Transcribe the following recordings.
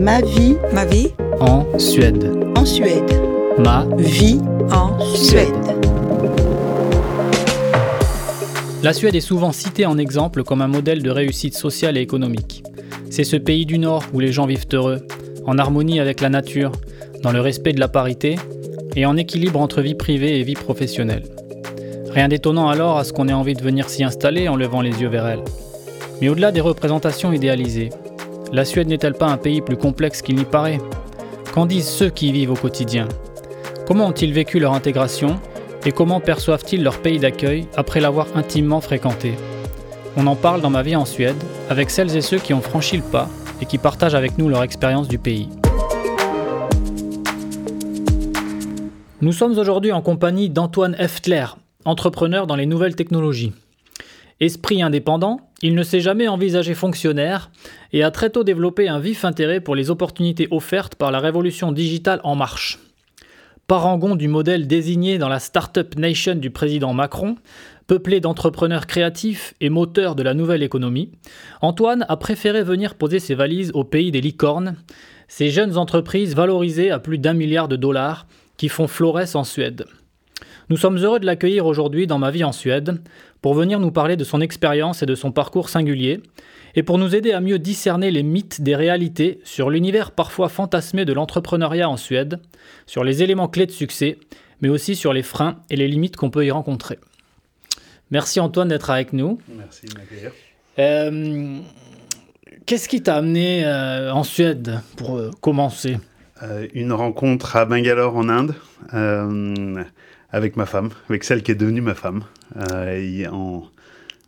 Ma vie Ma vie En Suède. en Suède. Ma Vie en Suède. La Suède est souvent citée en exemple comme un modèle de réussite sociale et économique. C'est ce pays du Nord où les gens vivent heureux, en harmonie avec la nature, dans le respect de la parité et en équilibre entre vie privée et vie professionnelle. Rien d'étonnant alors à ce qu'on ait envie de venir s'y installer en levant les yeux vers elle. Mais au-delà des représentations idéalisées, la Suède n'est-elle pas un pays plus complexe qu'il n'y paraît Qu'en disent ceux qui y vivent au quotidien Comment ont-ils vécu leur intégration et comment perçoivent-ils leur pays d'accueil après l'avoir intimement fréquenté On en parle dans ma vie en Suède avec celles et ceux qui ont franchi le pas et qui partagent avec nous leur expérience du pays. Nous sommes aujourd'hui en compagnie d'Antoine Eftler, entrepreneur dans les nouvelles technologies. Esprit indépendant, il ne s'est jamais envisagé fonctionnaire et a très tôt développé un vif intérêt pour les opportunités offertes par la révolution digitale en marche. Parangon du modèle désigné dans la Startup Nation du président Macron, peuplé d'entrepreneurs créatifs et moteurs de la nouvelle économie, Antoine a préféré venir poser ses valises au pays des licornes, ces jeunes entreprises valorisées à plus d'un milliard de dollars qui font florès en Suède. Nous sommes heureux de l'accueillir aujourd'hui dans Ma vie en Suède pour venir nous parler de son expérience et de son parcours singulier et pour nous aider à mieux discerner les mythes des réalités sur l'univers parfois fantasmé de l'entrepreneuriat en Suède, sur les éléments clés de succès, mais aussi sur les freins et les limites qu'on peut y rencontrer. Merci Antoine d'être avec nous. Merci de m'accueillir. Euh, Qu'est-ce qui t'a amené euh, en Suède pour euh, commencer? Une rencontre à Bangalore en Inde avec ma femme, avec celle qui est devenue ma femme, euh, en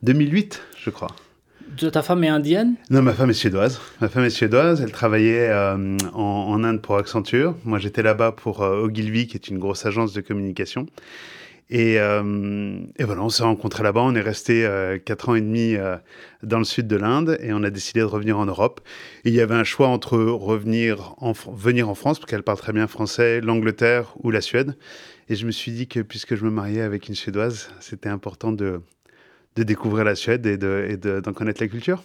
2008, je crois. De- Ta femme est indienne? Non, ma femme est suédoise. Ma femme est suédoise. Elle travaillait euh, en, en Inde pour Accenture. Moi, j'étais là-bas pour euh, Ogilvy, qui est une grosse agence de communication. Et, euh, et voilà, on s'est rencontrés là-bas. On est resté euh, quatre ans et demi euh, dans le sud de l'Inde et on a décidé de revenir en Europe. Et il y avait un choix entre revenir en, venir en France, parce qu'elle parle très bien français, l'Angleterre ou la Suède. Et je me suis dit que puisque je me mariais avec une Suédoise, c'était important de, de découvrir la Suède et de- et de- d'en connaître la culture.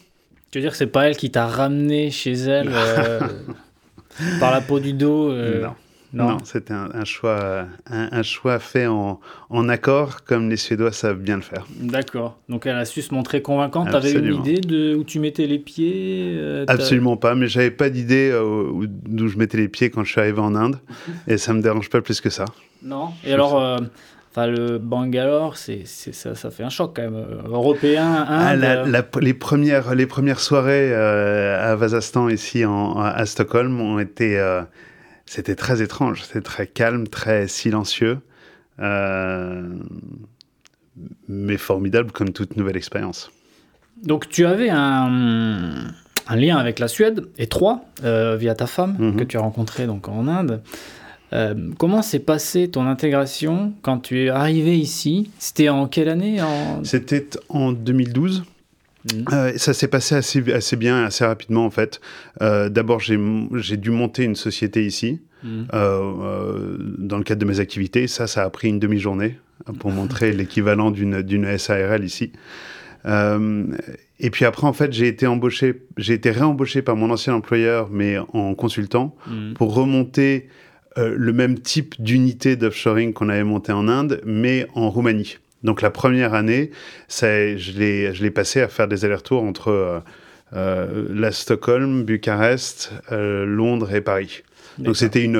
Tu veux dire que c'est pas elle qui t'a ramené chez elle par la peau du dos Non. Non. Non, c'était un, un choix, un, un choix fait en, en accord, comme les Suédois savent bien le faire. D'accord. Donc elle a su se montrer convaincante. T'avais une idée de où tu mettais les pieds euh, Absolument pas, mais j'avais pas d'idée euh, où- d'où je mettais les pieds quand je suis arrivé en Inde, et ça me dérange pas plus que ça. Non. Et alors, euh, enfin le Bangalore, c'est ça, ça fait un choc quand même. Euh, Européen, Ah, Inde. la- la- les, premières, les premières soirées euh, à Vasastan, ici en- à Stockholm, ont été. euh, c'était très étrange, c'était très calme, très silencieux, euh, mais formidable comme toute nouvelle expérience. Donc tu avais un, un lien avec la Suède, étroit, euh, via ta femme, Mhm. que tu as rencontrée donc en Inde. Euh, comment s'est passée ton intégration quand tu es arrivé ici? C'était en quelle année? En... C'était en 2012. Mhm. Euh, ça s'est passé assez, assez bien, assez rapidement en fait. Euh, D'abord, j'ai dû monter une société ici Mhm. euh, dans le cadre de mes activités. Ça, ça a pris une demi-journée pour montrer l'équivalent d'une SARL ici. Et puis après, en fait, j'ai été embauché, j'ai été réembauché par mon ancien employeur, mais en consultant, Mhm. pour remonter le même type d'unité d'offshoring qu'on avait monté en Inde, mais en Roumanie. Donc la première année, ça, je l'ai passé à faire des allers-retours entre euh, euh, la Stockholm, Bucarest, euh, Londres et Paris. Donc c'était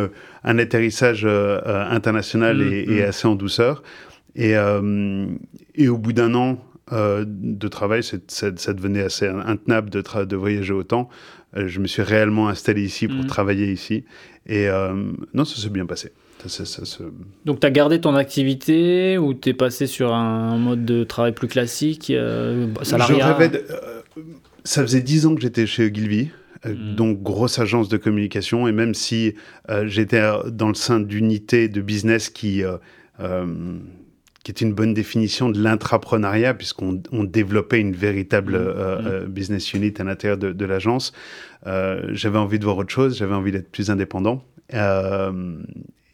un atterrissage euh, international Mm, et, et mm. assez en douceur. Et, et au bout d'un an de travail, ça, ça devenait assez intenable de, de voyager autant. Je me suis réellement installé ici pour Mm. travailler ici. Et non, ça s'est bien passé. Ça, ça- ça se- Donc tu as gardé ton activité ou tu es passé sur un mode de travail plus classique, euh, salariat de- euh, ça faisait dix ans que j'étais chez Ogilvy. euh, Mm. Donc, grosse agence de communication. Et même si euh, j'étais dans le sein d'unités de business qui, qui est une bonne définition de l'intrapreneuriat, puisqu'on on développait une véritable Mm. euh, Mm. euh, business unit à l'intérieur de, de l'agence. Euh, j'avais envie de voir autre chose, j'avais envie d'être plus indépendant. Euh,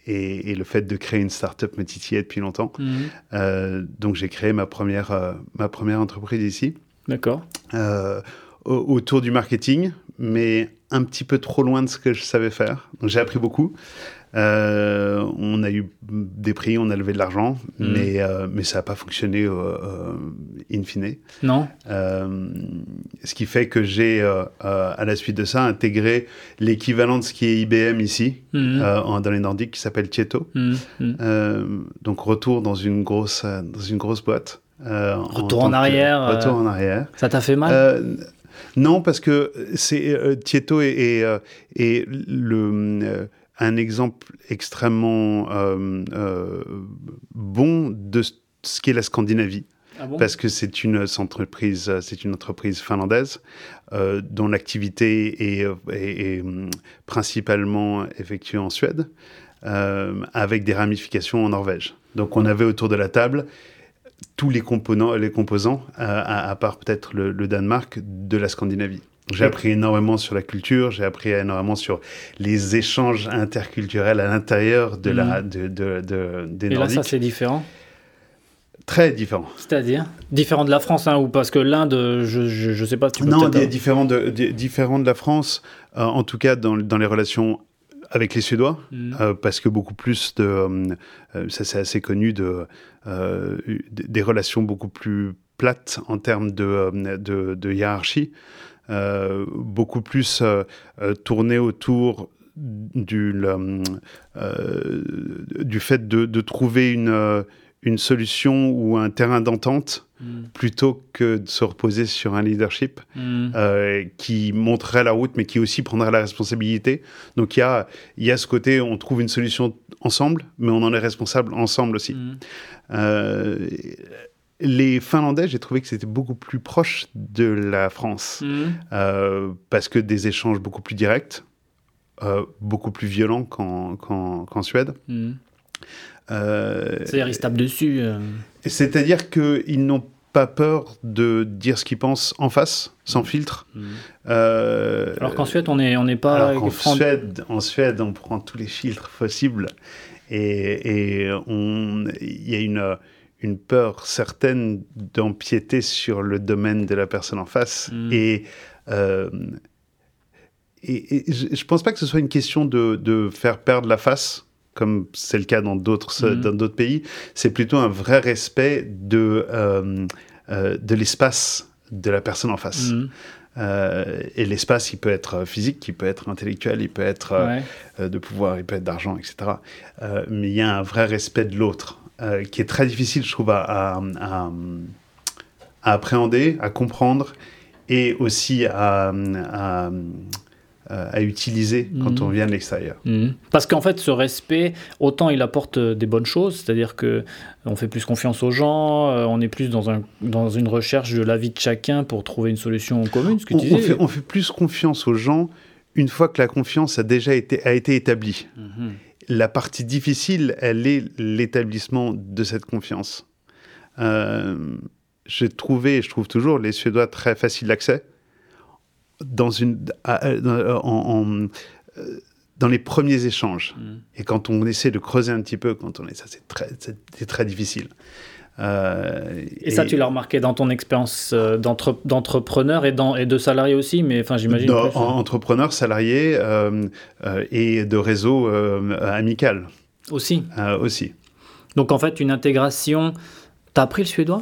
et, et le fait de créer une start-up me titillait depuis longtemps. Mhm. Euh, donc j'ai créé ma première, euh, ma première entreprise ici, D'accord. euh, au- autour du marketing, mais un petit peu trop loin de ce que je savais faire. Donc j'ai appris beaucoup. Euh, on a eu des prix, on a levé de l'argent, Mm. mais, euh, mais ça n'a pas fonctionné euh, in fine. Non ce qui fait que j'ai, à la suite de ça, intégré l'équivalent de ce qui est IBM ici, en- dans les Nordiques, qui s'appelle Tieto. Euh, donc retour dans une grosse, dans une grosse boîte. Retour en arrière, Retour en arrière. Ça t'a fait mal? Non, parce que c'est Tieto est, est, euh, est le, un exemple extrêmement euh, euh, bon de ce qu'est la Scandinavie, Ah bon? Parce que c'est une entreprise, c'est une entreprise finlandaise euh, dont l'activité est, est- est, hum, principalement effectuée en Suède, avec des ramifications en Norvège. Donc on avait autour de la table tous les composants, les composants à, à part peut-être le, le Danemark, de la Scandinavie. J'ai appris énormément sur la culture, j'ai appris énormément sur les échanges interculturels à l'intérieur de la, de, de- de- des Et là, Nordiques. ça, c'est différent Très différent. C'est-à-dire Différent de la France, hein, ou parce que l'Inde, je, je, je sais pas, tu peux Non, différent de, di- différent de la France, euh, en tout cas dans, dans les relations avec les Suédois, Mhm. euh, parce que beaucoup plus de, euh, ça c'est assez connu, de, euh, des relations beaucoup plus plates en termes de, de, de hiérarchie, beaucoup plus euh, euh, tournées autour du, le, euh, du fait de, de trouver une, euh, une solution ou un terrain d'entente Mhm. plutôt que de se reposer sur un leadership euh, qui montrerait la route, mais qui aussi prendrait la responsabilité. Donc il y a, il y a ce côté, on trouve une solution ensemble, mais on en est responsable ensemble aussi. Euh, les Finlandais, j'ai trouvé que c'était beaucoup plus proche de la France, Mhm. euh, parce que des échanges beaucoup plus directs, euh, beaucoup plus violents qu'en qu'en Suède. Mhm. Euh, C'est-à-dire, ils se tapent dessus. C'est-à-dire qu'ils n'ont pas peur de dire ce qu'ils pensent en face, sans filtre. Mhm. Euh, Alors qu'en Suède, on n'est on pas. alors franc- Suède, en Suède, on prend tous les filtres possibles et, il y a une, une peur certaine d'empiéter sur le domaine de la personne en face. Mm. Et, euh, et, et je ne pense pas que ce soit une question de, de faire perdre la face, comme c'est le cas dans d'autres Mm. dans d'autres pays. C'est plutôt un vrai respect de, euh, euh, de l'espace de la personne en face. Euh, et l'espace, il peut être physique, il peut être intellectuel, il peut être euh, Ouais. euh, de pouvoir, il peut être d'argent, etc. Mais il y a un vrai respect de l'autre euh, qui est très difficile, je trouve, à, à- à- à appréhender, à comprendre et aussi à, à- à utiliser quand Mhm. on vient de l'extérieur. Mhm. Parce qu'en fait, ce respect, autant il apporte euh, des bonnes choses, c'est-à-dire que on fait plus confiance aux gens, euh, on est plus dans, un, dans une recherche de l'avis de chacun pour trouver une solution commune, ce que On, tu on fait, on fait plus confiance aux gens une fois que la confiance a déjà été, a été établie. Mhm. La partie difficile, elle est l'établissement de cette confiance. Euh, j'ai trouvé, et je trouve toujours, les Suédois très faciles d'accès dans, une, à- à- en- en- euh, dans les premiers échanges. Mhm. Et quand on essaie de creuser un petit peu, quand on est ça, c'est très, c'est c'est très difficile. Euh, Et, ça, tu l'as remarqué dans ton expérience euh, d'entre- d'entrepreneur et, de salarié aussi, mais enfin, j'imagine. Entrepreneur, salarié euh, et de réseau amical Aussi. aussi. Donc, en fait, une intégration. T'as appris le suédois?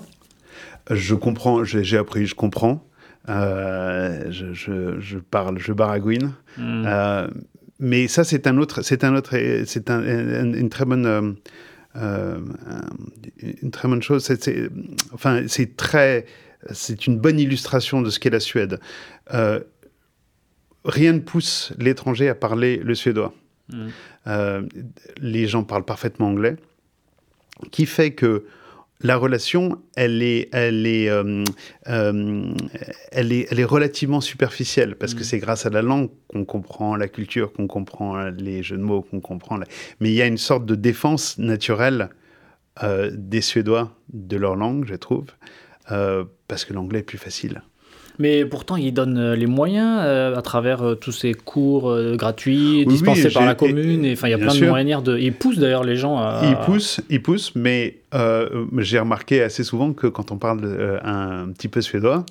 Je comprends, j'ai appris, je comprends. Je, je- je parle, je baragouine. Euh, mais ça, c'est un autre, c'est un autre, c'est un- un- une très bonne, euh, une très bonne chose. C'est- enfin, c'est très, c'est une bonne illustration de ce qu'est la Suède. Euh, rien ne pousse l'étranger à parler le suédois. Mhm. Euh, les gens parlent parfaitement anglais, qui fait que la relation, elle est, elle est, euh, euh, elle est, elle est relativement superficielle parce que Mhm. c'est grâce à la langue qu'on comprend la culture, qu'on comprend les jeux de mots, qu'on comprend. la- Mais il y a une sorte de défense naturelle euh, des Suédois de leur langue, je trouve, parce que l'anglais est plus facile. Mais pourtant, il donne euh, les moyens euh, à travers euh, tous ces cours euh, gratuits Oui, dispensés oui, par la commune. Et enfin, il y a plein de manières de. Il pousse d'ailleurs les gens à. Il pousse, il pousse, mais j'ai remarqué assez souvent que quand on parle un petit peu suédois,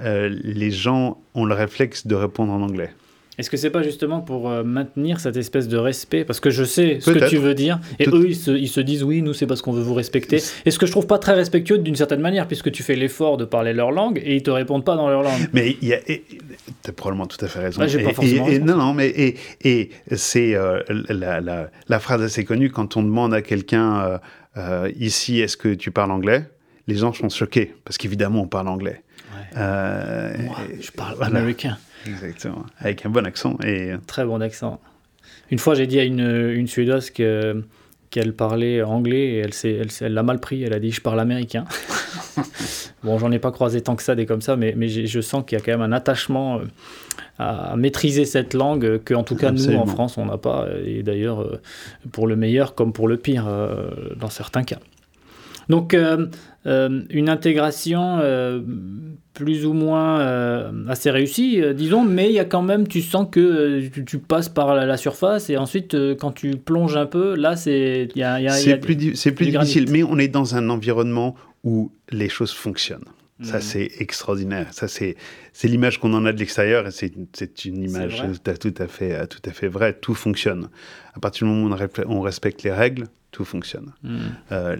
les gens ont le réflexe de répondre en anglais. Est-ce que c'est pas justement pour euh, maintenir cette espèce de respect? Parce que je sais ce que tu veux dire, et eux, ils se, disent oui, nous, c'est parce qu'on veut vous respecter. Et ce que je trouve pas très respectueux d'une certaine manière, puisque tu fais l'effort de parler leur langue et ils te répondent pas dans leur langue. Mais il y a. as probablement tout à fait raison. j'ai pas forcément et, non, non, mais et, et c'est euh, la, la, la, phrase assez connue quand on demande à quelqu'un euh, ici, est-ce que tu parles anglais? Les gens sont choqués parce qu'évidemment, on parle anglais. Moi, je parle américain. Exactement, avec un bon accent. Et... Très bon accent. Une fois, j'ai dit à une, une Suédoise que qu'elle parlait anglais et elle l'a elle, l'a mal pris. Elle a dit Je parle américain. bon, j'en ai pas croisé tant que ça des comme ça, mais, mais je sens qu'il y a quand même un attachement euh, à maîtriser cette langue que, en tout cas, nous, en France, on n'a pas. Et d'ailleurs, euh, pour le meilleur comme pour le pire, euh, dans certains cas. Donc, une intégration plus ou moins euh, assez réussi, euh, disons, mais il y a quand même, tu sens que euh, tu, passes par la, surface et ensuite, quand tu plonges un peu, là, c'est. C'est plus, c'est plus difficile, mais on est dans un environnement où les choses fonctionnent. Ça, mm. c'est extraordinaire. Ça, c'est, c'est l'image qu'on en a de l'extérieur et c'est, c'est une image tout à, fait, tout à fait vraie. Tout fonctionne. À partir du moment où on, respecte les règles, tout fonctionne. Mm. Euh,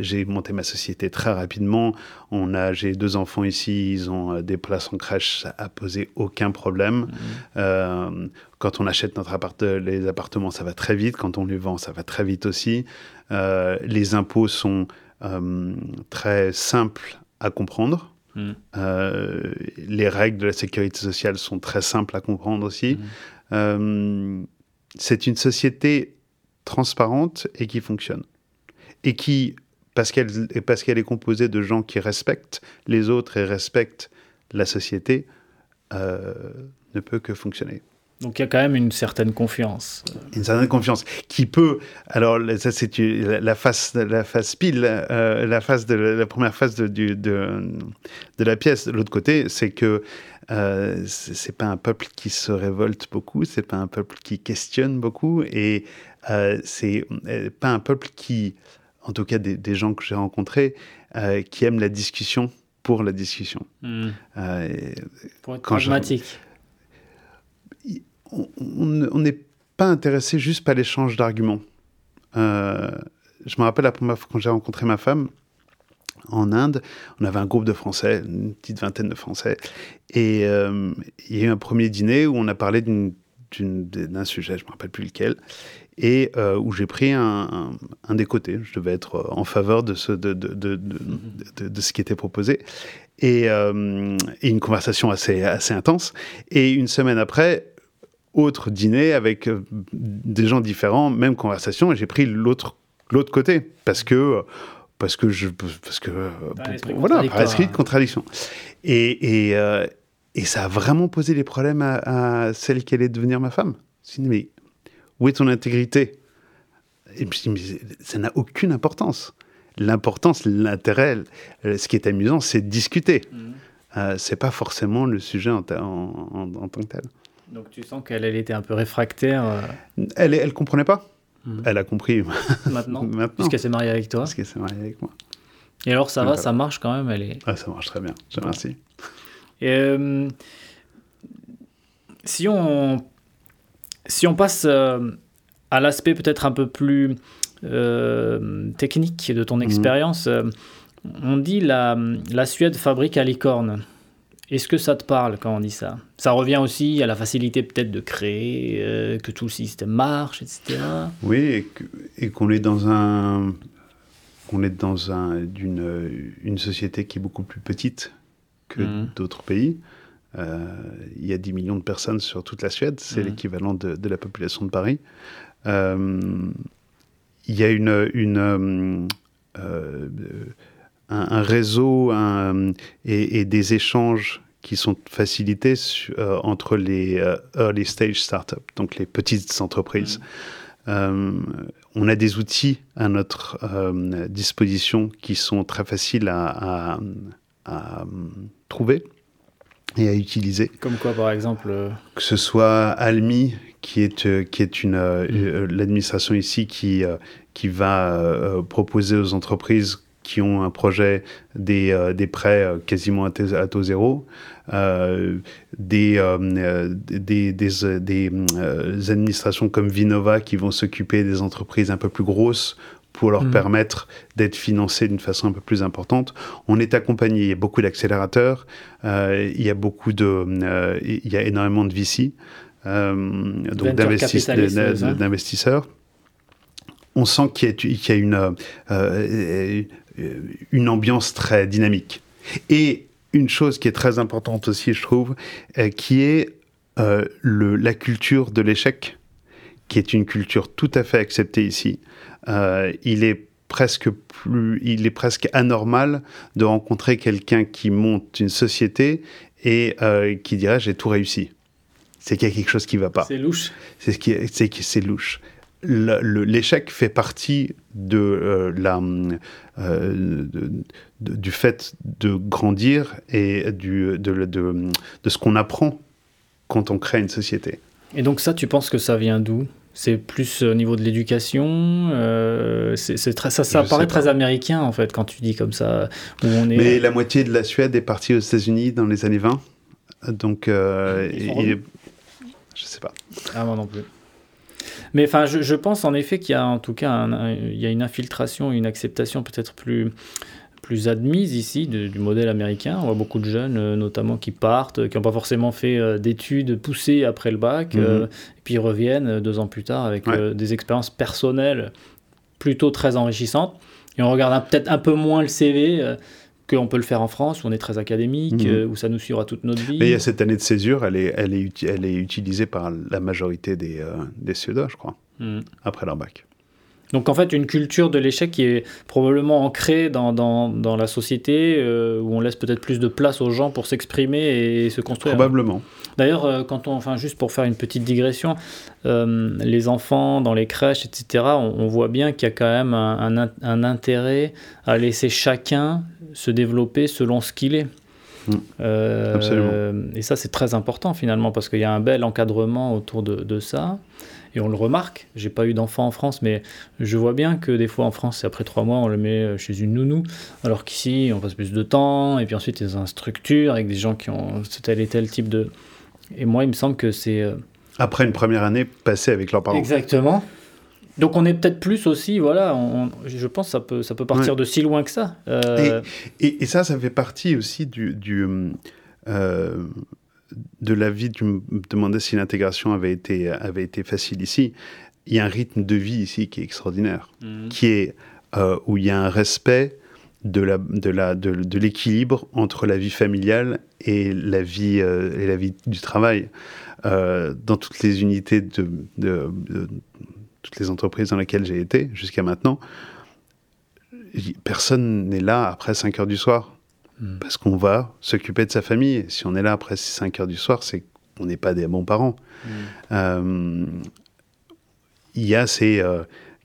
j'ai monté ma société très rapidement. On a, j'ai deux enfants ici, ils ont euh, des places en crèche, ça a posé aucun problème. Mm. Euh, quand on achète notre appart les appartements, ça va très vite. Quand on les vend, ça va très vite aussi. les impôts sont très simples à comprendre. Mm. les règles de la sécurité sociale sont très simples à comprendre aussi. c'est une société transparente et qui fonctionne. Et qui, parce qu'elle parce qu'elle est composée de gens qui respectent les autres et respectent la société, euh, ne peut que fonctionner. Donc il y a quand même une certaine confiance. Une certaine confiance qui peut. Alors ça c'est la face, la face pile, euh, la face de la première phase de, de, de, la pièce. De l'autre côté, c'est que euh, c'est pas un peuple qui se révolte beaucoup, c'est pas un peuple qui questionne beaucoup, et euh, c'est euh, pas un peuple qui, en tout cas des, gens que j'ai rencontrés, euh, qui aiment la discussion pour la discussion. Hmm. pour être pragmatique. On n'est pas intéressé juste par l'échange d'arguments. je me rappelle la première fois quand j'ai rencontré ma femme, en Inde, on avait un groupe de Français, une petite vingtaine de Français, et il y a eu un premier dîner où on a parlé d'un sujet, je ne me rappelle plus lequel, et euh, où j'ai pris un, un, des côtés. Je devais être euh, en faveur de ce, de, de, de, de ce qui était proposé. Et, euh, et, une conversation assez, assez intense. Et une semaine après, autre dîner avec des gens différents, même conversation, et j'ai pris l'autre côté parce que parce que je parce que voilà par esprit de contradiction et et, et, ça a vraiment posé des problèmes à, à celle qui allait devenir ma femme. Mais où est ton intégrité? Et puis, ça n'a aucune importance. L'importance, l'intérêt, euh, ce qui est amusant, c'est de discuter. Ce mhm. Euh, c'est pas forcément le sujet en, tant que tel. Donc tu sens qu'elle elle était un peu réfractaire euh Elle Elle comprenait pas. Mhm. Elle a compris. Maintenant, Maintenant. Puisqu'elle s'est mariée avec toi Parce qu'elle s'est mariée avec moi. Et alors ça va, ça marche quand même elle est... Ah, ça marche très bien, je remercie. Et, si on si on passe euh, à l'aspect peut-être un peu plus euh, technique de ton mhm. expérience, euh, on dit la, la Suède fabrique à licorne. Est-ce que ça te parle quand on dit ça? Ça revient aussi à la facilité peut-être de créer, que tout le système marche, etc. Oui, et qu'on est dans un, on est dans un, une, une société qui est beaucoup plus petite que mhm. d'autres pays. Euh, il y a 10 millions de personnes sur toute la Suède, c'est mmh. l'équivalent de, la population de Paris. Euh, il y a une, une euh, un, réseau et, des échanges qui sont facilités entre les early stage startups, donc les petites entreprises. Mmh. on a des outils à notre disposition qui sont très faciles à, à trouver et à utiliser. Comme quoi, par exemple euh, Que ce soit Almi, qui est, euh, qui est une, euh, mm. l'administration ici qui, qui va proposer aux entreprises qui ont un projet des, des prêts quasiment à, taux zéro, des, des, des, des administrations comme Vinova qui vont s'occuper des entreprises un peu plus grosses pour leur mm. permettre d'être financés d'une façon un peu plus importante. On est accompagné, il y a beaucoup d'accélérateurs, euh, il y a beaucoup de, euh, il y a énormément de VC, euh, donc d'investisseurs. On sent qu'il y, a une, une ambiance très dynamique. Et une chose qui est très importante aussi, je trouve, qui est le, la culture de l'échec, qui est une culture tout à fait acceptée ici. Euh, il est presque plus, il est presque anormal de rencontrer quelqu'un qui monte une société et euh, qui dirait j'ai tout réussi. C'est qu'il y a quelque chose qui va pas. C'est louche. C'est ce qui, c'est louche. L'échec fait partie de euh, la du fait de grandir et du, de, de ce qu'on apprend quand on crée une société. Et donc ça, tu penses que ça vient d'où? C'est plus au niveau de l'éducation. Euh, c'est très, ça, ça paraît très américain en fait quand tu dis comme ça. Où on est... Mais la moitié de la Suède est partie aux États-Unis dans les années 20. Donc, euh, il, je sais pas. Ah moi non plus. Mais enfin, je, je, pense en effet qu'il y a en tout cas il y a une infiltration, une acceptation peut-être plus plus admise ici du modèle américain. On voit beaucoup de jeunes, euh, notamment, qui partent, qui n'ont pas forcément fait euh, d'études poussées après le bac, mhm. euh, et puis ils reviennent deux ans plus tard avec des expériences personnelles plutôt très enrichissantes. Et on regarde peut-être un peu moins le CV qu'on peut le faire en France, où on est très académique, mhm. où ça nous suivra toute notre vie. Mais il y a cette année de césure, elle est, elle est, elle est utilisée par la majorité des, des Suédois, je crois, mhm. après leur bac. Donc en fait, une culture de l'échec qui est probablement ancrée dans, dans, dans la société, euh, où on laisse peut-être plus de place aux gens pour s'exprimer et se construire. Probablement. D'ailleurs, euh, quand on, enfin juste pour faire une petite digression, euh, les enfants dans les crèches, etc., on, voit bien qu'il y a quand même un, un, intérêt à laisser chacun se développer selon ce qu'il est. Mmh. Absolument. Et ça, c'est très important finalement, parce qu'il y a un bel encadrement autour de, de ça et on le remarque. J'ai pas eu d'enfant en France, mais je vois bien que des fois en France, c'est après trois mois, on le met euh, chez une nounou, alors qu'ici, on passe plus de temps, et puis ensuite, il y a une structure avec des gens qui ont tel et tel type de. Et moi, il me semble que c'est. Euh, après une première année passée avec leurs parents. Exactement. Donc on est peut-être plus aussi, voilà, je pense que ça peut, ça peut partir de si loin que ça. Euh, et, et, ça, ça fait partie aussi du, du de la vie, tu me demandais si l'intégration avait été, avait été facile ici. Il y a un rythme de vie ici qui est extraordinaire, mhm. qui est euh, où il y a un respect de la de la de, l'équilibre entre la vie familiale et la vie euh, et la vie du travail euh, dans toutes les unités de, de, toutes les entreprises dans lesquelles j'ai été jusqu'à maintenant personne n'est là après 5 heures du soir Mm. Parce qu'on va s'occuper de sa famille. Si on est là après 5 heures du soir, c'est qu'on n'est pas des bons parents. Mm. Euh, il y a ces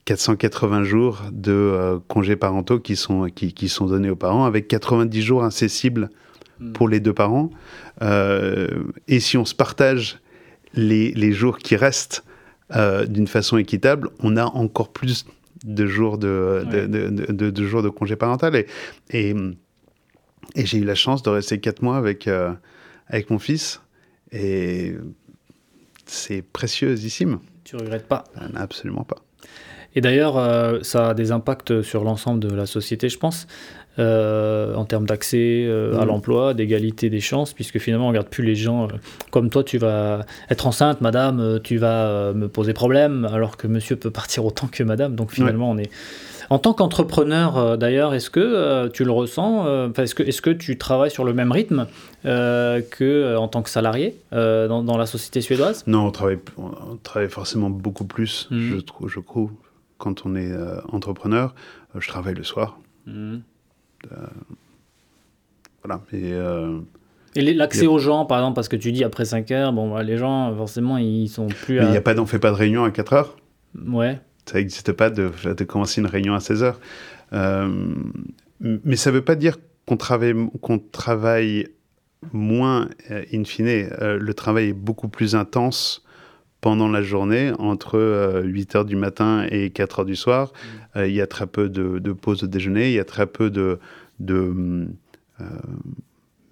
480 euh, jours de euh, congés parentaux qui sont, qui, qui, sont donnés aux parents, avec 90 jours incessibles mm. pour les deux parents. et si on se partage les, les jours qui restent d'une façon équitable, on a encore plus de jours de, de, de, de, jours de congé parental. Et, et et j'ai eu la chance de rester quatre mois avec, euh, avec mon fils. Et c'est précieuxissime. Tu regrettes pas? Euh, Absolument pas. Et d'ailleurs, euh, ça a des impacts sur l'ensemble de la société, je pense, en termes d'accès à mm. l'emploi, d'égalité des chances, puisque finalement, on ne regarde plus les gens comme toi, tu vas être enceinte, madame, tu vas me poser problème, alors que monsieur peut partir autant que madame. Donc finalement, on est en tant qu'entrepreneur, euh, d'ailleurs, est-ce que euh, tu le ressens euh, Est-ce que, est que tu travailles sur le même rythme qu'en tant que salarié dans, la société suédoise? Non, on travaille, on travaille forcément beaucoup plus, mhm. je, trouve, je trouve, quand on est entrepreneur. je travaille le soir. Mhm. voilà. Et, l'accès aux gens, par exemple, parce que tu dis après 5 heures, bon, bah, les gens, forcément, ils sont plus. Mais il n'y a pas, on fait pas de réunion à 4 heures? Ouais ça n'existe pas de, de, commencer une réunion à 16 heures. Euh, mais ça ne veut pas dire qu'on travaille, qu'on travaille moins, euh, in fine. Euh, le travail est beaucoup plus intense pendant la journée, entre 8 h du matin et 4 h du soir. Mm. il y a très peu de, de pauses de déjeuner, il y a très peu de. de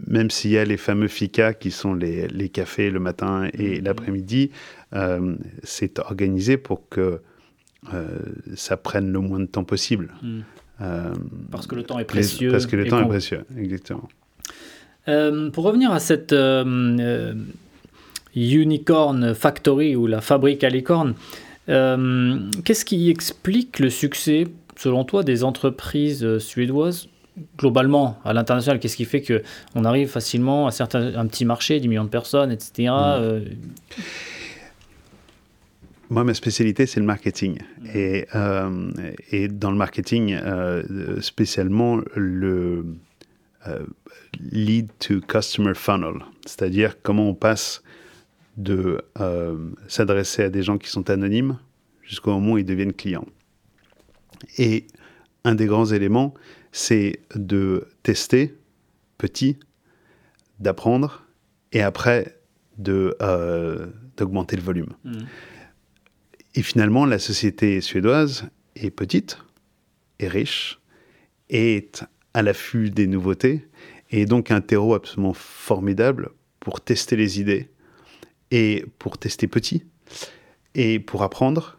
même s'il y a les fameux FICA qui sont les, les cafés le matin et mm. l'après-midi, c'est organisé pour que ça prenne le moins de temps possible. Mm. parce que le temps est précieux. parce que le temps est précieux, exactement. Euh, pour revenir à cette euh, euh, Unicorn Factory ou la fabrique à licorne, qu'est-ce qui explique le succès, selon toi, des entreprises suédoises? Globalement à l'international Qu'est-ce qui fait qu'on arrive facilement à certains, un petit marché, 10 millions de personnes, etc. Hmm. Moi, ma spécialité, c'est le marketing. Hmm. Et, et, dans le marketing, spécialement le, lead to customer funnel, c'est-à-dire comment on passe de euh, s'adresser à des gens qui sont anonymes jusqu'au moment où ils deviennent clients. Et un des grands éléments, c'est de tester petit, d'apprendre et après euh, d'augmenter le volume. Mmh. Et finalement, la société suédoise est petite, est riche, est à l'affût des nouveautés et donc un terreau absolument formidable pour tester les idées et pour tester petit et pour apprendre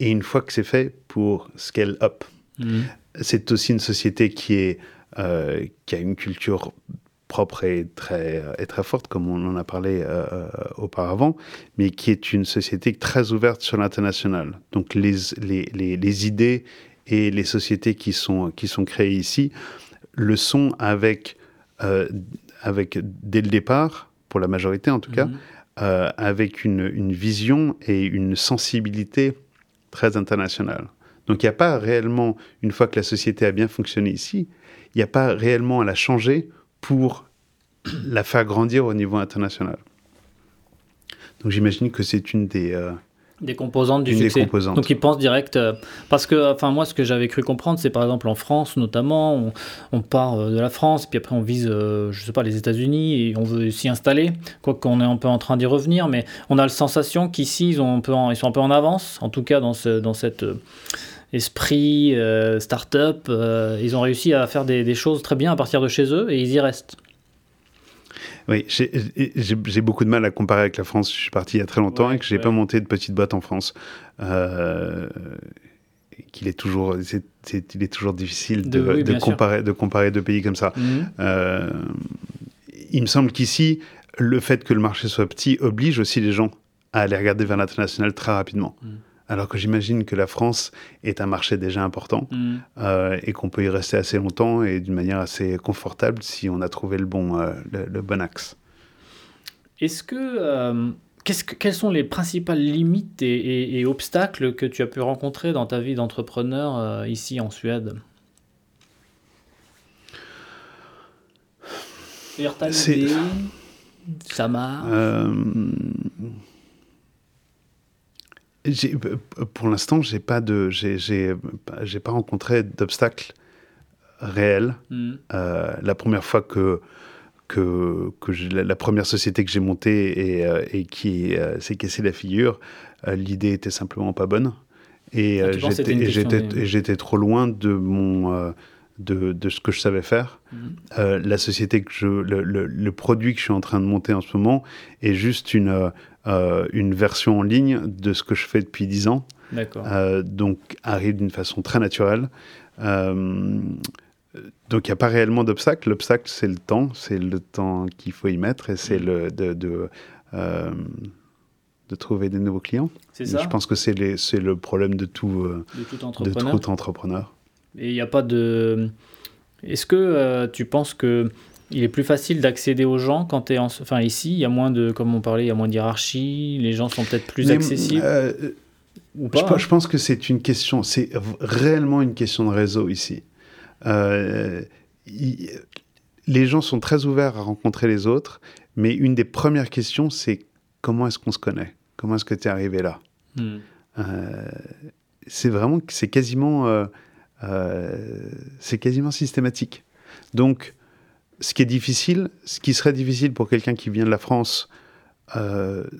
et une fois que c'est fait pour scale up. Mhm. C'est aussi une société qui, est, euh, qui a une culture propre et très, et très forte, comme on en a parlé euh, euh, auparavant, mais qui est une société très ouverte sur l'international. Donc les, les, les, les, idées et les sociétés qui sont, qui sont créées ici le sont avec euh, avec, dès le départ, pour la majorité en tout cas, mhm. euh, avec une, une, vision et une sensibilité très internationale. Donc il n'y a pas réellement, une fois que la société a bien fonctionné ici, il n'y a pas réellement à la changer pour la faire grandir au niveau international. Donc j'imagine que c'est une des, euh, des composantes du succès. Donc ils pensent direct. Euh, parce que, enfin, moi, ce que j'avais cru comprendre, c'est par exemple en France, notamment, on, part euh, de la France, puis après on vise, euh, je sais pas, les États-Unis et on veut s'y installer. Quoi qu'on est un peu en train d'y revenir, mais on a la sensation qu'ici, ils, ont un peu ils sont un peu en avance, en tout cas dans, ce, dans cet esprit start-up. ils ont réussi à faire des, des choses très bien à partir de chez eux et ils y restent. Oui, j'ai beaucoup de mal à comparer avec la France. Je suis parti il y a très longtemps et que j'ai n'ai pas monté de petite boîte en France. Euh, qu'il est toujours, il est toujours difficile de, de comparer, de comparer deux pays comme ça. Mhm. Euh, il me semble qu'ici, le fait que le marché soit petit oblige aussi les gens à aller regarder vers l'international très rapidement. Mhm alors que j'imagine que la France est un marché déjà important mm. euh, et qu'on peut y rester assez longtemps et d'une manière assez confortable si on a trouvé le bon, euh, le, bon axe. Est-ce que, euh, que, quelles sont les principales limites et, obstacles que tu as pu rencontrer dans ta vie d'entrepreneur ici en Suède? C'est... Ça marche? Pour l'instant, j'ai pas de, j'ai, pas rencontré d'obstacles réels. Hmm. Euh, la première fois que que, que la, première société que j'ai montée et, euh, et qui s'est cassée la figure, l'idée était simplement pas bonne. Et ah, j'étais trop loin de mon de, de, ce que je savais faire. Hmm. la société que je, le, le, produit que je suis en train de monter en ce moment est juste une, euh, une version en ligne de ce que je fais depuis 10 ans. Euh, donc, arrive d'une façon très naturelle. Euh, donc, il n'y a pas réellement d'obstacle. L'obstacle, c'est le temps. C'est le temps qu'il faut y mettre et c'est mm. le de, de, de, trouver des nouveaux clients. C'est ça. Je pense que c'est le problème de tout, de tout entrepreneur. De tout entrepreneur. Et il n'y a pas de. Est-ce que tu penses que il est plus facile d'accéder aux gens quand tu es en... Enfin, ici, il y a moins de, comme on parlait, il y a moins de hiérarchie, les gens sont peut-être plus accessibles. Euh, ou pas, je, hein. je, pense que c'est une question, c'est réellement une question de réseau ici. Euh, les gens sont très ouverts à rencontrer les autres, mais une des premières questions, c'est comment est-ce qu'on se connaît? Comment est-ce que tu es arrivé là? Hmm. euh, C'est vraiment, c'est quasiment, c'est quasiment systématique. Donc, ce qui est difficile, ce qui serait difficile pour quelqu'un qui vient de la France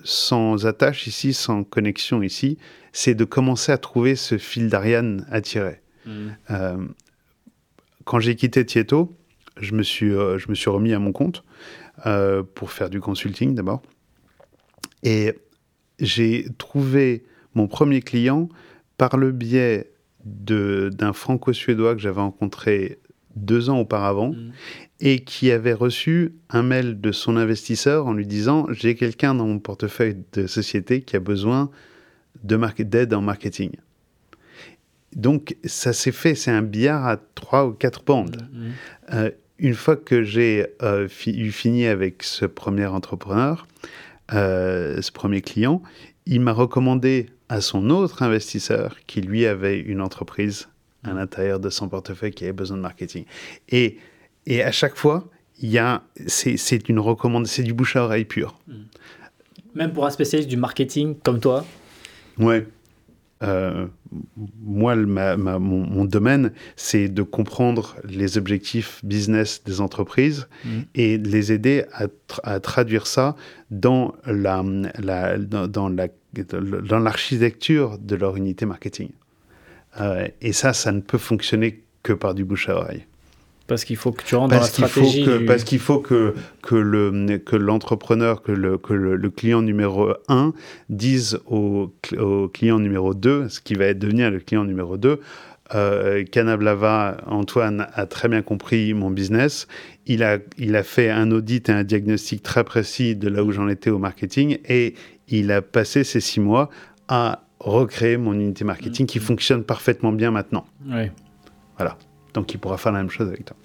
sans attache ici, sans connexion ici, c'est de commencer à trouver ce fil d'Ariane à tirer. Mm. quand j'ai quitté Tieto, je me suis, je me suis remis à mon compte pour faire du consulting d'abord. Et j'ai trouvé mon premier client par le biais d'un franco-suédois que j'avais rencontré deux ans auparavant mm. et qui avait reçu un mail de son investisseur en lui disant j'ai quelqu'un dans mon portefeuille de société qui a besoin d'aide en marketing. Donc ça s'est fait, c'est un billard à trois ou quatre bandes. Mm. Euh, une fois que j'ai euh, eu fini avec ce premier entrepreneur, euh, ce premier client, il m'a recommandé à son autre investisseur qui lui avait une entreprise à l'intérieur de son portefeuille qui avait besoin de marketing. Et, et à chaque fois, il y a, c'est, une recommandation, c'est du bouche à oreille pur. Hmm. Même pour un spécialiste du marketing comme toi? Ouais. Euh, moi, mon, domaine, c'est de comprendre les objectifs business des entreprises mm. et de les aider à, traduire ça dans la, dans, la, dans l'architecture de leur unité marketing. Euh, et ça, ça ne peut fonctionner que par du bouche à oreille. Parce qu'il faut que tu rentres dans la stratégie. Parce qu'il faut que, que, le, que l'entrepreneur, que, le, que le, client numéro 1 dise au, au, client numéro 2, ce qui va devenir le client numéro 2, euh, Canablava, Antoine a très bien compris mon business. Il a, il a fait un audit et un diagnostic très précis de là où j'en étais au marketing et il a passé ces six mois à recréer mon unité marketing qui mmh. fonctionne parfaitement bien maintenant. Oui. Voilà. Donc il pourra faire la même chose avec toi.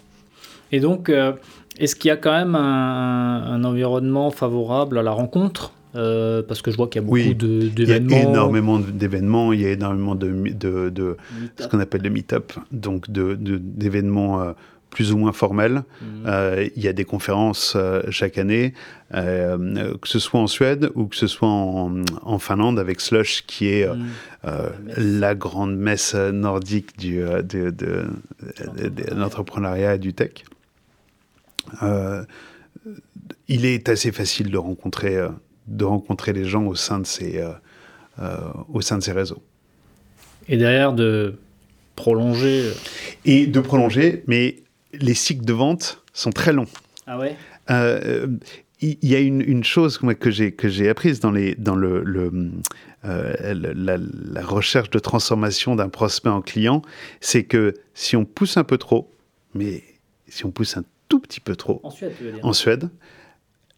Et donc, euh, est-ce qu'il y a quand même un, environnement favorable à la rencontre euh, parce que je vois qu'il y a beaucoup d'événements. Il y a énormément d'événements, il y a énormément de, de, de ce qu'on appelle des meet-up, donc d'événements euh, plus ou moins formels. Mhm. il y a des conférences chaque année, que ce soit en Suède ou que ce soit en, Finlande avec Slush, qui est mhm. la, grande messe nordique du, de, de l'entrepreneuriat et du tech. Euh, il est assez facile de rencontrer, euh, de rencontrer les gens au sein de ces, euh, au sein de ces réseaux. Et derrière, de prolonger. Et de prolonger, mais les cycles de vente sont très longs. Ah ouais? Il y a une, chose que j'ai que j'ai apprise dans les dans le, le la, la, recherche de transformation d'un prospect en client, c'est que si on pousse un peu trop, mais si on pousse un tout petit peu trop en Suède,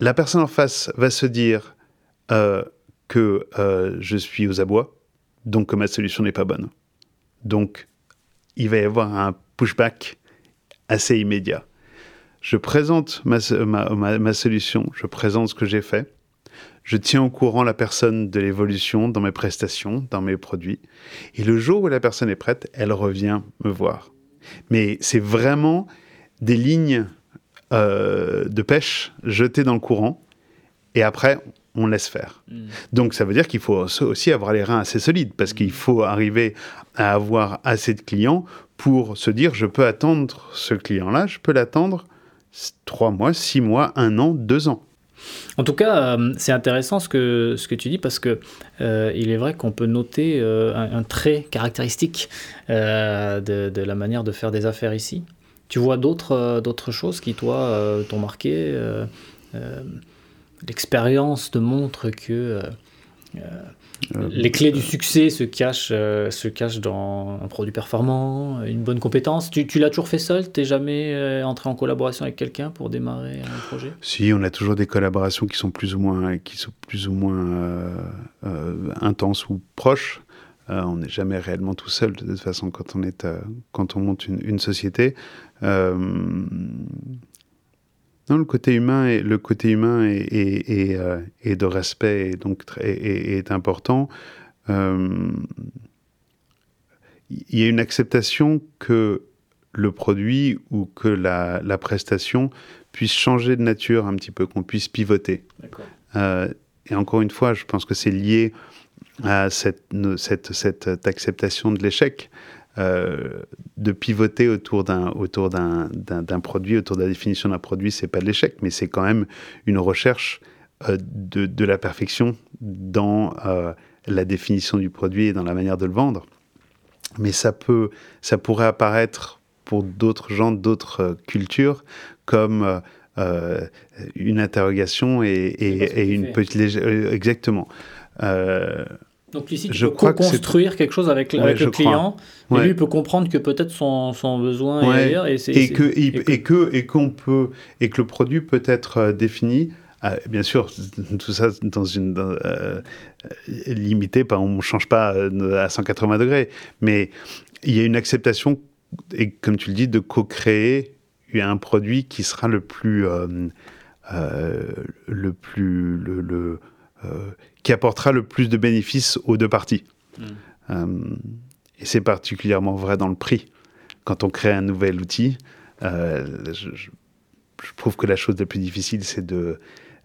la personne en face va se dire euh, que euh, je suis aux abois, donc que ma solution n'est pas bonne. Donc, il va y avoir un pushback assez immédiat. Je présente ma, ma, ma solution, je présente ce que j'ai fait, je tiens au courant la personne de l'évolution dans mes prestations, dans mes produits, et le jour où la personne est prête, elle revient me voir. Mais c'est vraiment des lignes euh, de pêche jeté dans le courant, et après, on laisse faire. Hmm. Donc ça veut dire qu'il faut aussi avoir les reins assez solides, parce qu'il faut arriver à avoir assez de clients pour se dire, je peux attendre ce client-là, je peux l'attendre trois mois, six mois, un an, deux ans. En tout cas, euh, c'est intéressant ce que, ce que tu dis parce que euh, il est vrai qu'on peut noter un, trait caractéristique de, de, la manière de faire des affaires ici. Tu vois d'autres euh, d'autres choses qui, toi, euh, t'ont marqué euh, L'expérience te montre que les clés du succès se cachent, se cachent dans un produit performant, une bonne compétence. Tu, tu l'as toujours fait seul? T'es jamais entré en collaboration avec quelqu'un pour démarrer un projet? Si, on a toujours des collaborations qui sont plus ou moins, qui sont plus ou moins intenses ou proches. Euh, on n'est jamais réellement tout seul de toute façon quand on, est, euh, quand on monte une, société. Euh, non, le côté humain et le côté humain et, de respect est donc est, important. Il y a une acceptation que le produit ou que la, la, prestation puisse changer de nature un petit peu, qu'on puisse pivoter. et encore une fois, je pense que c'est lié à cette, cette, cette acceptation de l'échec, euh, de pivoter autour d'un autour d'un produit, autour de la définition d'un produit, c'est pas de l'échec, mais c'est quand même une recherche de, de, la perfection dans la définition du produit et dans la manière de le vendre. Mais ça, peut, ça pourrait apparaître pour d'autres gens, d'autres cultures, comme une interrogation et, et, une petite légère... Exactement. Donc ici, tu je peux co-construire quelque chose avec, le client, et lui peut comprendre que peut-être son, son, besoin est ailleurs. Et, et, que, et, que, et, qu'on peut, et que le produit peut être euh, défini euh, bien sûr, tout ça dans une euh, limité, on ne change pas à 180 degrés, mais il y a une acceptation, et comme tu le dis, de co-créer un produit qui sera le plus, le plus, le, qui apportera le plus de bénéfices aux deux parties. Hmm. Euh, et c'est particulièrement vrai dans le prix. Quand on crée un nouvel outil, euh, je, trouve que la chose la plus difficile, c'est de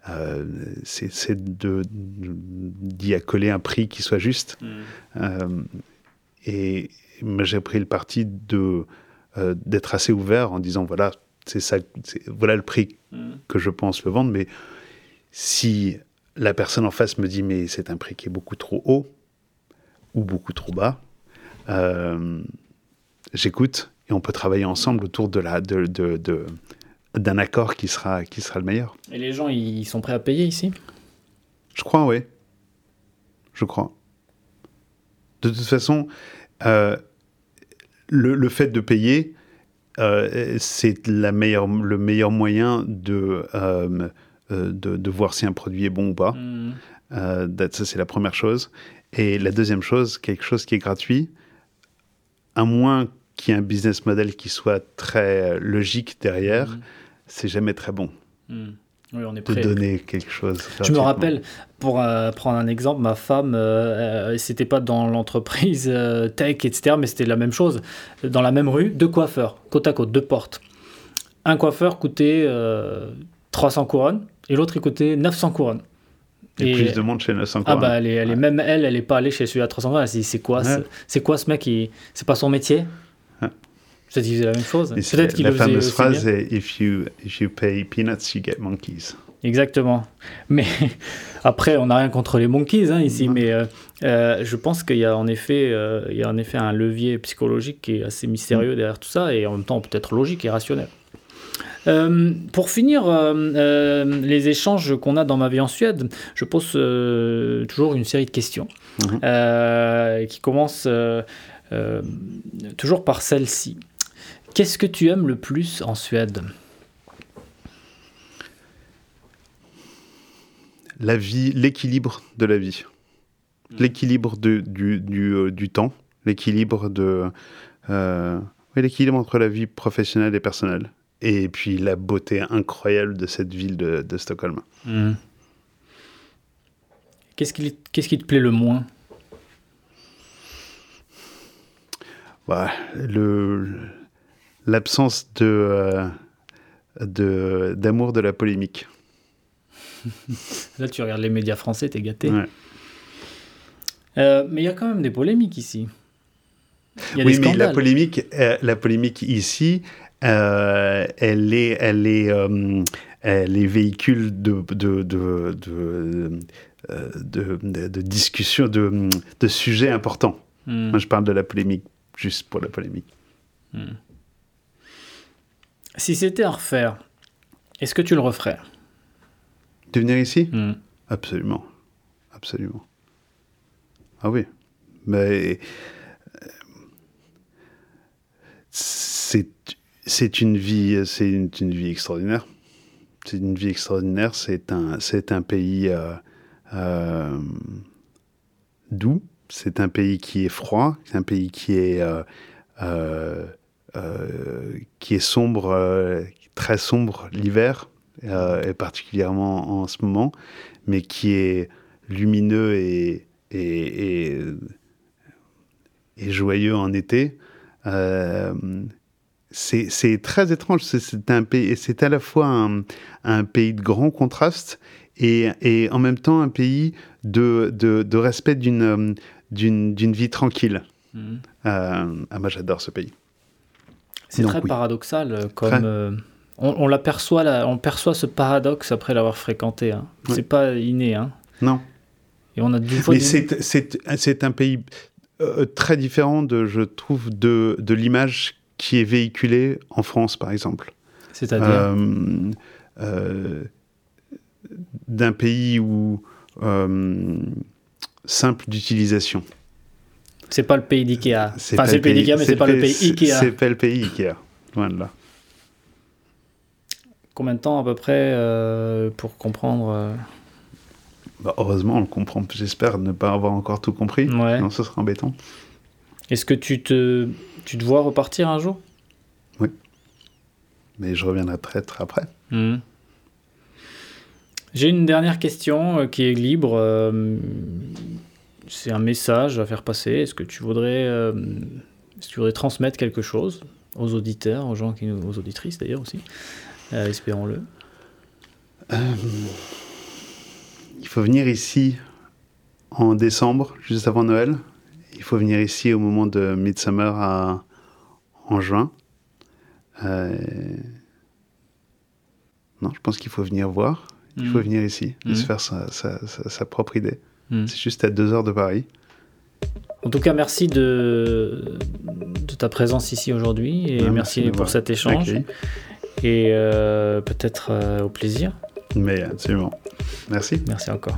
euh, c'est d'y accoler un prix qui soit juste. Hmm. et j'ai pris le parti de d'être assez ouvert en disant voilà c'est ça voilà le prix hmm. que je pense le vendre mais si la personne en face me dit mais c'est un prix qui est beaucoup trop haut ou beaucoup trop bas, euh, j'écoute et on peut travailler ensemble autour de la de, de, d'un accord qui sera qui sera le meilleur. Et les gens ils sont prêts à payer ici? Je crois oui. Je crois. De toute façon, euh, le, fait de payer, euh, c'est la meilleure, le meilleur moyen de euh, de, voir si un produit est bon ou pas. Mm. Euh, ça, c'est la première chose. Et la deuxième chose, quelque chose qui est gratuit, à moins qu'il y ait un business model qui soit très logique derrière, mm. c'est jamais très bon. Mm. Oui, on est prêt. De donner quelque chose. Je me rappelle, pour euh, prendre un exemple, ma femme, c'était pas dans l'entreprise tech, etc., mais c'était la même chose. Dans la même rue, deux coiffeurs, côte à côte, deux portes. Un coiffeur coûtait 300 couronnes et l'autre, il coûtait 900 couronnes. Et, plus de monde chez 900 couronnes. Ah bah, elle est, même elle, elle n'est pas allée chez celui à 300 couronnes. Elle c'est quoi, c'est quoi ce mec C'est pas son métier Ça disait la même chose. Peut-être qu'il La fameuse phrase est if you, if you pay peanuts, you get monkeys. Exactement. Mais après, on n'a rien contre les monkeys hein, ici, mais euh, euh, je pense qu'il y a en effet, euh, il y a en effet un levier psychologique qui est assez mystérieux mm. derrière tout ça, et en même temps peut-être logique et rationnel. Euh, pour finir euh, euh, les échanges qu'on a dans ma vie en Suède, je pose toujours une série de questions mhm. qui commencent toujours par celle-ci. Qu'est-ce que tu aimes le plus en Suède? La vie, l'équilibre de la vie, mhm. l'équilibre du, du, du, temps, l'équilibre de l'équilibre entre la vie professionnelle et personnelle et puis la beauté incroyable de cette ville de, Stockholm. Hmm. Qu'est-ce qui, te plaît le moins? Bah, le, L'absence de, euh, de, d'amour de la polémique. Là, tu regardes les médias français, t'es gâté. Euh, mais il y a quand même des polémiques ici. oui, mais la polémique, euh, la polémique ici, euh, elle est, elle est, euh, les véhicules de, de, de, de, euh, de discussion, de, de sujets importants. Hmm. Moi, je parle de la polémique, juste pour la polémique. Hmm. Si c'était à refaire, est-ce que tu le referais? De venir ici? Hmm. Absolument. Absolument. Ah oui. Mais c'est c'est une vie, c'est une, vie extraordinaire. C'est une vie extraordinaire. C'est un, c'est un pays euh, euh, doux. C'est un pays qui est froid. C'est un pays qui est euh, qui est sombre, très sombre l'hiver et particulièrement en ce moment, mais qui est lumineux et, et, et, joyeux en été c'est très étrange. C'est un pays, c'est à la fois un, pays de grand contraste et, et, en même temps un pays de, de, respect d'une vie tranquille. Mmh. Euh, ah, moi, j'adore ce pays. C'est très paradoxal euh, comme, euh, On, l'aperçoit, on perçoit ce paradoxe après l'avoir fréquenté. Hein. C'est pas inné. Hein. Non. Et on a du Mais c'est un pays euh, très différent, de, je trouve, de, de l'image qui est véhiculée en France, par exemple. C'est-à-dire euh, euh, D'un pays où simple d'utilisation. C'est pas le pays d'IKEA. Enfin, c'est le pays d'IKEA, mais c'est pas le pays IKEA. C'est pas le pays IKEA. Voilà. Combien de temps à peu près pour comprendre bah, heureusement, on le comprend. J'espère ne pas avoir encore tout compris. Sinon, ce sera embêtant. Est-ce que tu te, tu te vois repartir un jour? Oui. Mais je reviendrai très, très après. Hmm. J'ai une dernière question euh, qui est libre. Euh, c'est un message à faire passer. Est-ce que tu voudrais, euh, tu voudrais transmettre quelque chose aux auditeurs, aux gens qui nous, aux auditrices d'ailleurs aussi? Espérons-le il faut venir ici en décembre, juste avant Noël. Il faut venir ici au moment de Midsummer à, en juin. Euh, non, je pense qu'il faut venir voir. Il faut mm. venir ici et mm. se faire sa, propre idée. Mm. C'est juste à deux heures de Paris. En tout cas, merci de, de ta présence ici aujourd'hui et merci, pour cet échange. Et euh, peut-être euh, au plaisir. Mais absolument. Merci. Merci encore.